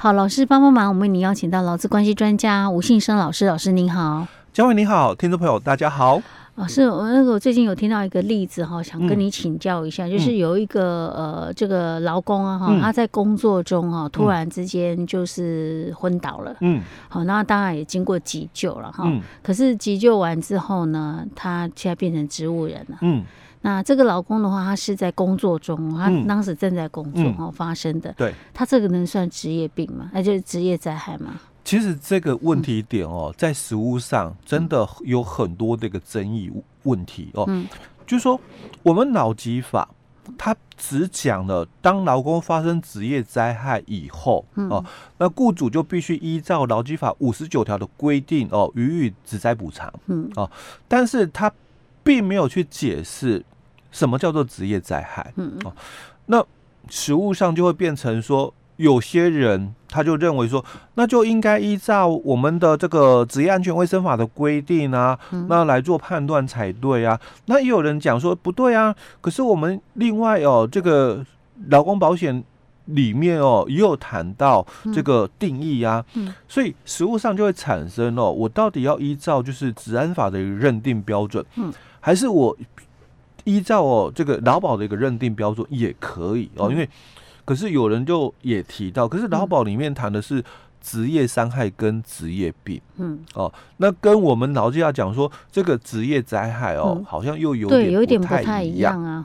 好，老师帮帮忙，我们为您邀请到劳资关系专家吴信生老师，老师您好，嘉惠你好，听众朋友大家好。老师，我那个我最近有听到一个例子哈，想跟你请教一下，嗯、就是有一个呃这个劳工啊哈，他在工作中哈突然之间就是昏倒了，嗯，好，那当然也经过急救了哈，嗯、可是急救完之后呢，他现在变成植物人了，嗯。那这个老公的话，他是在工作中，他当时正在工作哦、嗯、发生的。对，他这个能算职业病吗？那就是职业灾害吗？其实这个问题点哦，在实物上真的有很多这个争议问题哦。嗯，就是说我们劳基法，他只讲了当劳工发生职业灾害以后哦，那雇主就必须依照劳基法五十九条的规定哦，予以职灾补偿。嗯哦，但是他。并没有去解释什么叫做职业灾害，嗯，哦，那实物上就会变成说，有些人他就认为说，那就应该依照我们的这个职业安全卫生法的规定啊，那来做判断才对啊。那也有人讲说不对啊，可是我们另外哦，这个劳工保险里面哦也有谈到这个定义啊，嗯。所以实物上就会产生哦，我到底要依照就是治安法的一个认定标准，嗯。还是我依照哦这个劳保的一个认定标准也可以哦，因为可是有人就也提到，可是劳保里面谈的是职业伤害跟职业病，嗯哦，那跟我们劳基要讲说这个职业灾害哦，好像又有点有点不太一样啊。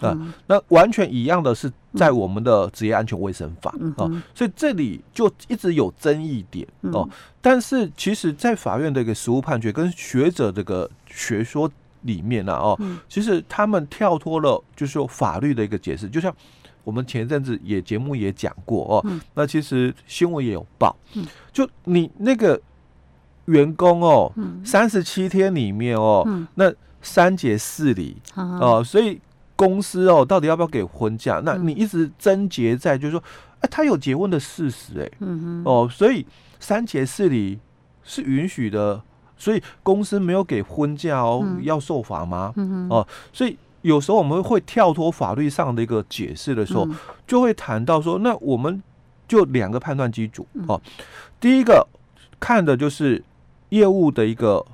那完全一样的是在我们的职业安全卫生法哦，所以这里就一直有争议点哦。但是其实，在法院的一个实务判决跟学者这个学说。里面呢、啊，哦，其实他们跳脱了，就是说法律的一个解释，就像我们前阵子也节目也讲过哦，那其实新闻也有报，就你那个员工哦，三十七天里面哦，那三节四礼哦，所以公司哦，到底要不要给婚假？那你一直症结在就是说，哎，他有结婚的事实，哎，哦，所以三节四礼是允许的。所以公司没有给婚假哦，嗯、要受罚吗？嗯、哦，所以有时候我们会跳脱法律上的一个解释的时候，嗯、就会谈到说，那我们就两个判断基础哦。嗯、第一个看的就是业务的一个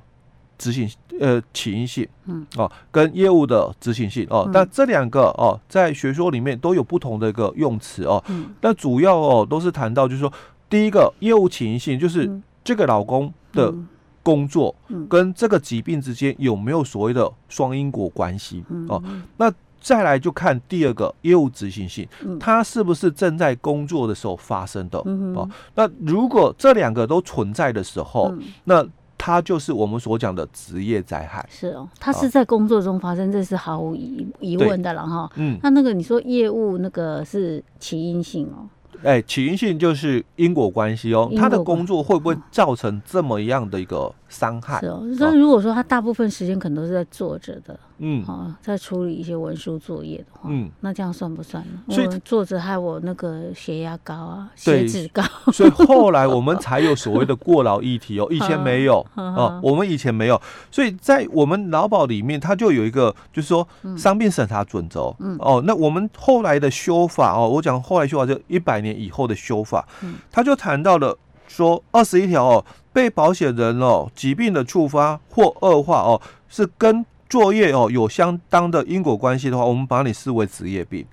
执行呃起因性，嗯，哦，跟业务的执行性哦。嗯、但这两个哦，在学说里面都有不同的一个用词哦。那，主要哦都是谈到就是说，第一个业务起因性就是这个老公的、嗯。工作跟这个疾病之间有没有所谓的双因果关系？哦，那再来就看第二个业务执行性，它是不是正在工作的时候发生的？哦，那如果这两个都存在的时候，那它就是我们所讲的职业灾害。是哦，它是在工作中发生，这是毫无疑疑问的了哈。嗯，那那个你说业务那个是起因性哦。哎，起因性就是因果关系哦，他的工作会不会造成这么样的一个伤害？是哦，那如果说他大部分时间可能都是在坐着的，嗯，好，在处理一些文书作业的话，嗯，那这样算不算呢？所以坐着害我那个血压高啊，血脂高。所以后来我们才有所谓的过劳议题哦，以前没有 哦，我们以前没有，所以在我们劳保里面，它就有一个就是说伤病审查准则，嗯，哦，那我们后来的修法哦，我讲后来修法就一百年。以后的修法，他就谈到了说二十一条哦，被保险人哦疾病的触发或恶化哦，是跟作业哦有相当的因果关系的话，我们把你视为职业病。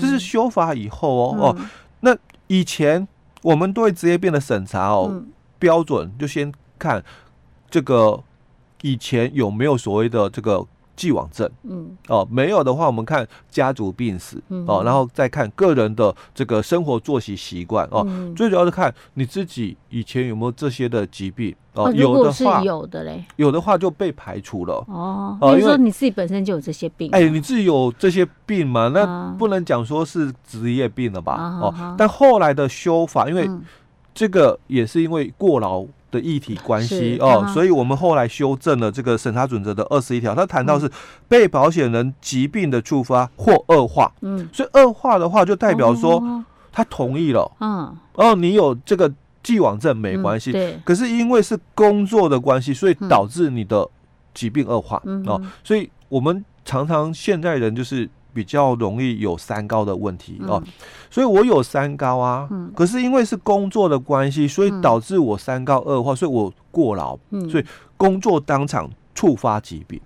这是修法以后哦哦，那以前我们对职业病的审查哦标准就先看这个以前有没有所谓的这个。既往症，嗯，哦，没有的话，我们看家族病史，嗯、哦，然后再看个人的这个生活作息习惯，哦，嗯、最主要是看你自己以前有没有这些的疾病，哦，哦有的话有的嘞，有的话就被排除了，哦，比如说你自己本身就有这些病，哎，你自己有这些病嘛，那不能讲说是职业病了吧，啊、哦，但后来的修法，因为这个也是因为过劳。的议题关系哦，所以我们后来修正了这个审查准则的二十一条，他谈到是被保险人疾病的触发或恶化，嗯，所以恶化的话就代表说他同意了，嗯，哦，你有这个既往症没关系，对，可是因为是工作的关系，所以导致你的疾病恶化，哦，所以我们常常现代人就是比较容易有三高的问题哦，所以我有三高啊，可是因为是工作的关系，所以导致我三高恶化，所以我过劳，所以工作当场触发疾病，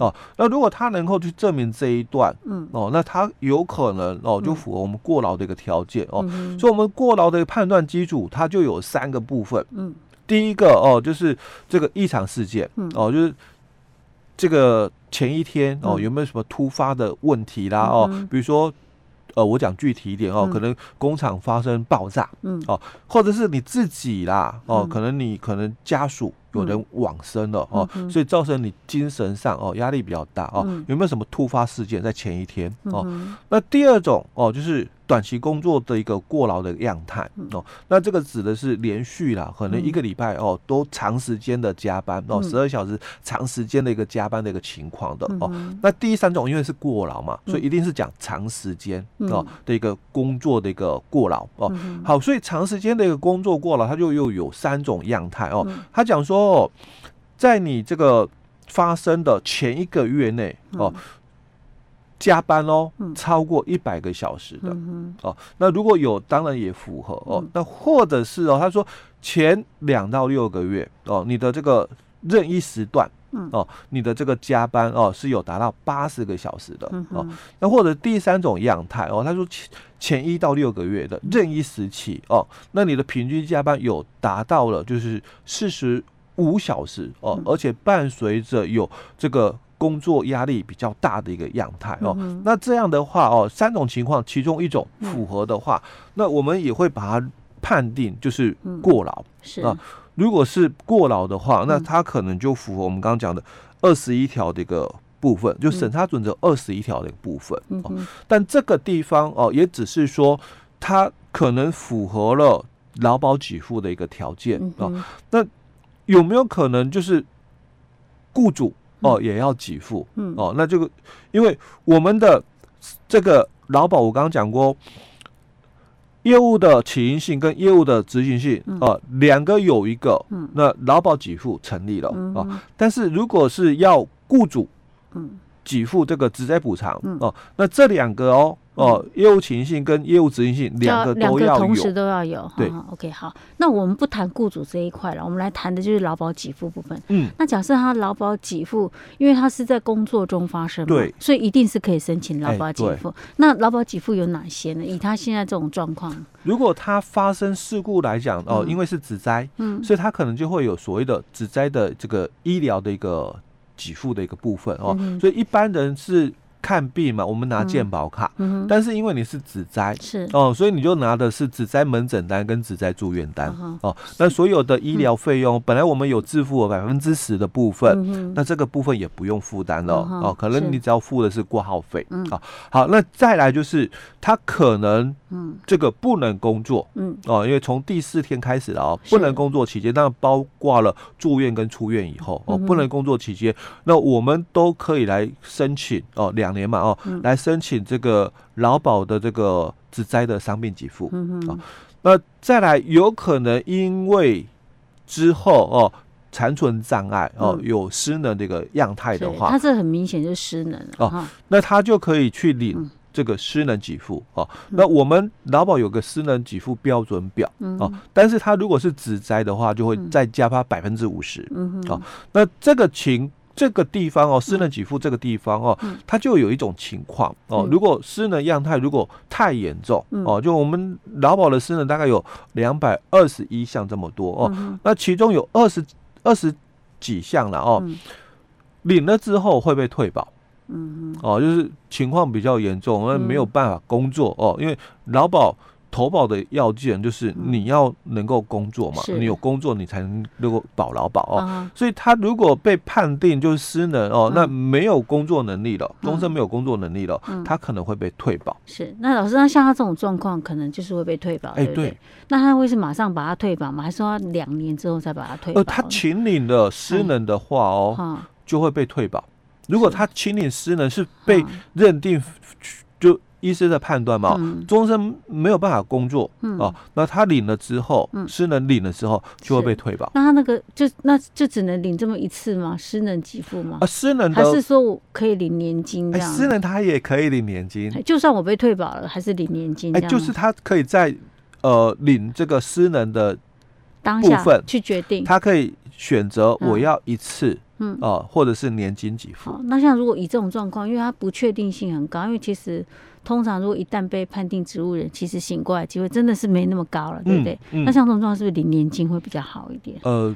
哦，那如果他能够去证明这一段，哦，那他有可能哦就符合我们过劳的一个条件哦，所以我们过劳的判断基础，它就有三个部分，嗯。第一个哦就是这个异常事件，哦就是。这个前一天哦，有没有什么突发的问题啦？哦，比如说，呃，我讲具体一点哦，可能工厂发生爆炸，嗯，哦，或者是你自己啦，哦，可能你可能家属有人往生了哦，所以造成你精神上哦压力比较大哦，有没有什么突发事件在前一天哦？那第二种哦，就是。短期工作的一个过劳的样态哦，那这个指的是连续啦，可能一个礼拜哦都长时间的加班哦，十二小时长时间的一个加班的一个情况的哦。那第三种因为是过劳嘛，所以一定是讲长时间哦的一个工作的一个过劳哦。好，所以长时间的一个工作过劳，它就又有三种样态哦。他讲说哦，在你这个发生的前一个月内哦。加班哦，超过一百个小时的、嗯、哦，那如果有，当然也符合哦。那或者是哦，他说前两到六个月哦，你的这个任意时段哦，你的这个加班哦是有达到八十个小时的哦。那或者第三种样态哦，他说前前一到六个月的任意时期哦，那你的平均加班有达到了就是四十五小时哦，而且伴随着有这个。工作压力比较大的一个样态哦，嗯、那这样的话哦，三种情况其中一种符合的话，嗯、那我们也会把它判定就是过劳。嗯、是啊，如果是过劳的话，那它可能就符合我们刚刚讲的二十一条的一个部分，嗯、就审查准则二十一条的一个部分。嗯、哦，但这个地方哦，也只是说它可能符合了劳保给付的一个条件啊、嗯哦。那有没有可能就是雇主？哦，也要给付，嗯，哦，那这个，因为我们的这个劳保，我刚刚讲过，业务的起因性跟业务的执行性，哦，两个有一个，嗯，那劳保给付成立了，啊，但是如果是要雇主，嗯，给付这个职灾补偿，哦，那这两个哦。哦，业务情形跟业务执行性两个都要有，同时都要有。对，OK，好，那我们不谈雇主这一块了，我们来谈的就是劳保给付部分。嗯，那假设他劳保给付，因为他是在工作中发生嘛，对，所以一定是可以申请劳保给付。那劳保给付有哪些呢？以他现在这种状况，如果他发生事故来讲，哦，因为是职灾，嗯，所以他可能就会有所谓的职灾的这个医疗的一个给付的一个部分哦，所以一般人是。看病嘛，我们拿健保卡，但是因为你是只灾，是。哦，所以你就拿的是只灾门诊单跟只灾住院单、嗯、哦。那所有的医疗费用，嗯、本来我们有自付百分之十的部分，嗯、那这个部分也不用负担了、嗯、哦。可能你只要付的是挂号费啊。好，那再来就是他可能这个不能工作，嗯。哦，因为从第四天开始了哦，不能工作期间，那包括了住院跟出院以后哦，不能工作期间，那我们都可以来申请哦两。年嘛哦，来申请这个劳保的这个职灾的伤病给付啊。那再来有可能因为之后哦残存障碍哦有失能这个样态的话，他这很明显就是失能哦。那他就可以去领这个失能给付哦。那我们劳保有个失能给付标准表哦，但是他如果是职灾的话，就会再加发百分之五十。嗯哦，那这个情。这个地方哦，失能给付这个地方哦，嗯、它就有一种情况哦。嗯、如果失能样态如果太严重、嗯、哦，就我们劳保的失能大概有两百二十一项这么多哦，嗯、那其中有二十二十几项了哦，嗯、领了之后会被退保，嗯哼。哦，就是情况比较严重，那没有办法工作哦，因为劳保。投保的要件就是你要能够工作嘛，你有工作你才能能够保劳保哦。所以他如果被判定就是失能哦，那没有工作能力了，终身没有工作能力了，他可能会被退保。是，那老师，那像他这种状况，可能就是会被退保。哎，对。那他会是马上把他退保吗？还是说两年之后再把他退保？呃，他请领了失能的话哦，就会被退保。如果他请领失能是被认定就。医师的判断嘛，终、嗯、身没有办法工作、嗯、哦，那他领了之后，失能领了之后就会被退保。那他那个就那就只能领这么一次吗？失能给付吗？啊，失能还是说我可以领年金这样？失能他也可以领年金，就算我被退保了，还是领年金？哎，就是他可以在呃领这个失能的当下去决定，他可以选择我要一次。嗯嗯哦，或者是年金给付。那像如果以这种状况，因为它不确定性很高，因为其实通常如果一旦被判定植物人，其实醒过来机会真的是没那么高了，对不对？嗯嗯、那像这种状况，是不是领年金会比较好一点？呃，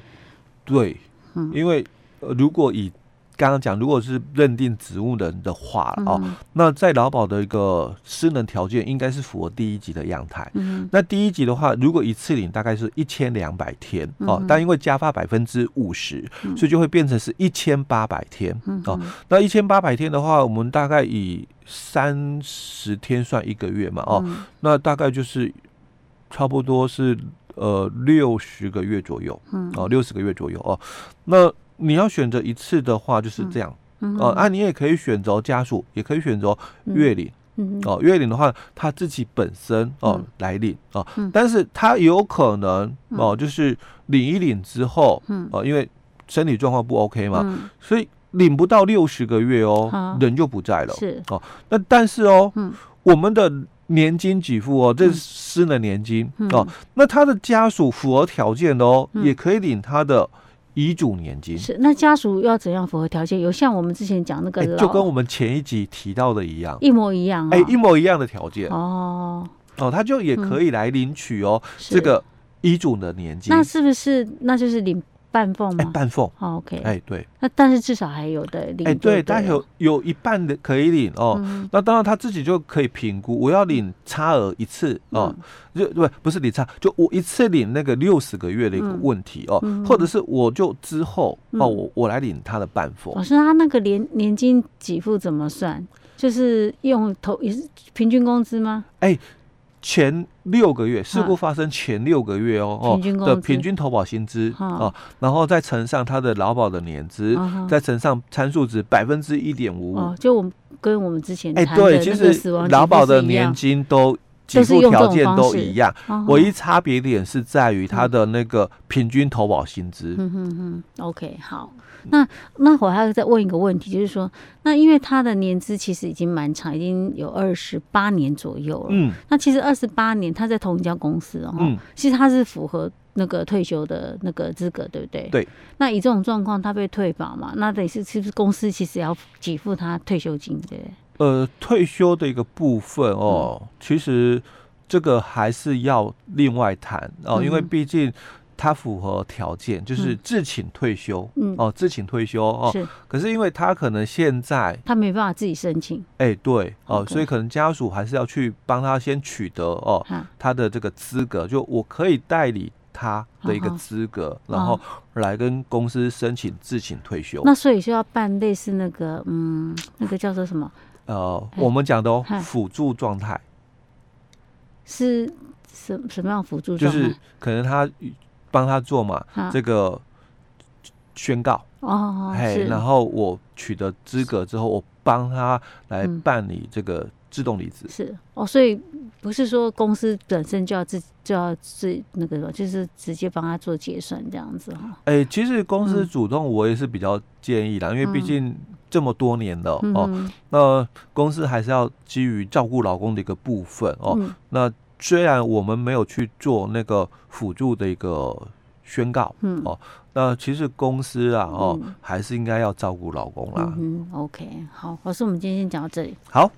对，嗯，因为、呃、如果以刚刚讲，如果是认定植物人的话哦，嗯、那在劳保的一个失能条件应该是符合第一级的样态。嗯，那第一级的话，如果一次领大概是一千两百天哦，嗯、但因为加发百分之五十，所以就会变成是一千八百天哦。那一千八百天的话，我们大概以三十天算一个月嘛哦，嗯、那大概就是差不多是呃六十个月左右，嗯，哦六十个月左右哦，那。你要选择一次的话，就是这样，哦、啊，你也可以选择家属，也可以选择月领，嗯、哦，月领的话，他自己本身哦、呃、来领哦，嗯、但是他有可能哦、呃，就是领一领之后，嗯，哦、呃，因为身体状况不 OK 嘛，嗯、所以领不到六十个月哦，好人就不在了，是。哦，那但是哦，嗯、我们的年金给付哦，这是私人年金、嗯、哦，那他的家属符合条件的哦，嗯、也可以领他的。遗嘱年金。是，那家属要怎样符合条件？有像我们之前讲那个、欸，就跟我们前一集提到的一样，一模一样、哦，哎、欸，一模一样的条件。哦。哦，他就也可以来领取哦，嗯、这个遗嘱的年金，那是不是那就是领？半俸吗？半俸，OK，哎，对，那但是至少还有的领，哎，对，但有有一半的可以领哦。那当然他自己就可以评估，我要领差额一次哦，就不不是领差，就我一次领那个六十个月的一个问题哦，或者是我就之后哦，我我来领他的半俸。老师，他那个年年金给付怎么算？就是用投也是平均工资吗？哎。前六个月事故发生前六个月哦哦的平均投保薪资哦，然后再乘上他的劳保的年资，再乘上参数值百分之一点五五，就我们跟我们之前哎对，其实劳保的年金都给付条件都一样，唯一差别点是在于他的那个平均投保薪资。嗯嗯嗯，OK 好。那那我还要再问一个问题，就是说，那因为他的年资其实已经蛮长，已经有二十八年左右了。嗯，那其实二十八年他在同一家公司哦，嗯，其实他是符合那个退休的那个资格，对不对？对。那以这种状况，他被退保嘛？那得是是不是公司其实要给付他退休金？对。呃，退休的一个部分哦，嗯、其实这个还是要另外谈哦，因为毕竟。他符合条件，就是自请退休，嗯，哦，自请退休哦。是，可是因为他可能现在他没办法自己申请，哎、欸，对，哦，所以可能家属还是要去帮他先取得哦，他的这个资格，就我可以代理他的一个资格，然后来跟公司申请自请退休。那所以就要办类似那个，嗯，那个叫做什么？呃，我们讲的哦，辅助状态是什什么样辅助状态？就是可能他。帮他做嘛，啊、这个宣告。哦，嘿，然后我取得资格之后，我帮他来办理这个自动离职、嗯。是。哦，所以不是说公司本身就要自就要自那个，就是直接帮他做结算这样子哈。哎、欸，其实公司主动我也是比较建议啦，嗯、因为毕竟这么多年了、嗯、哦，那公司还是要基于照顾老公的一个部分哦，嗯、那。虽然我们没有去做那个辅助的一个宣告，嗯哦，那其实公司啊，哦，还是应该要照顾老公啦。嗯，OK，好，老师，我们今天先讲到这里。好。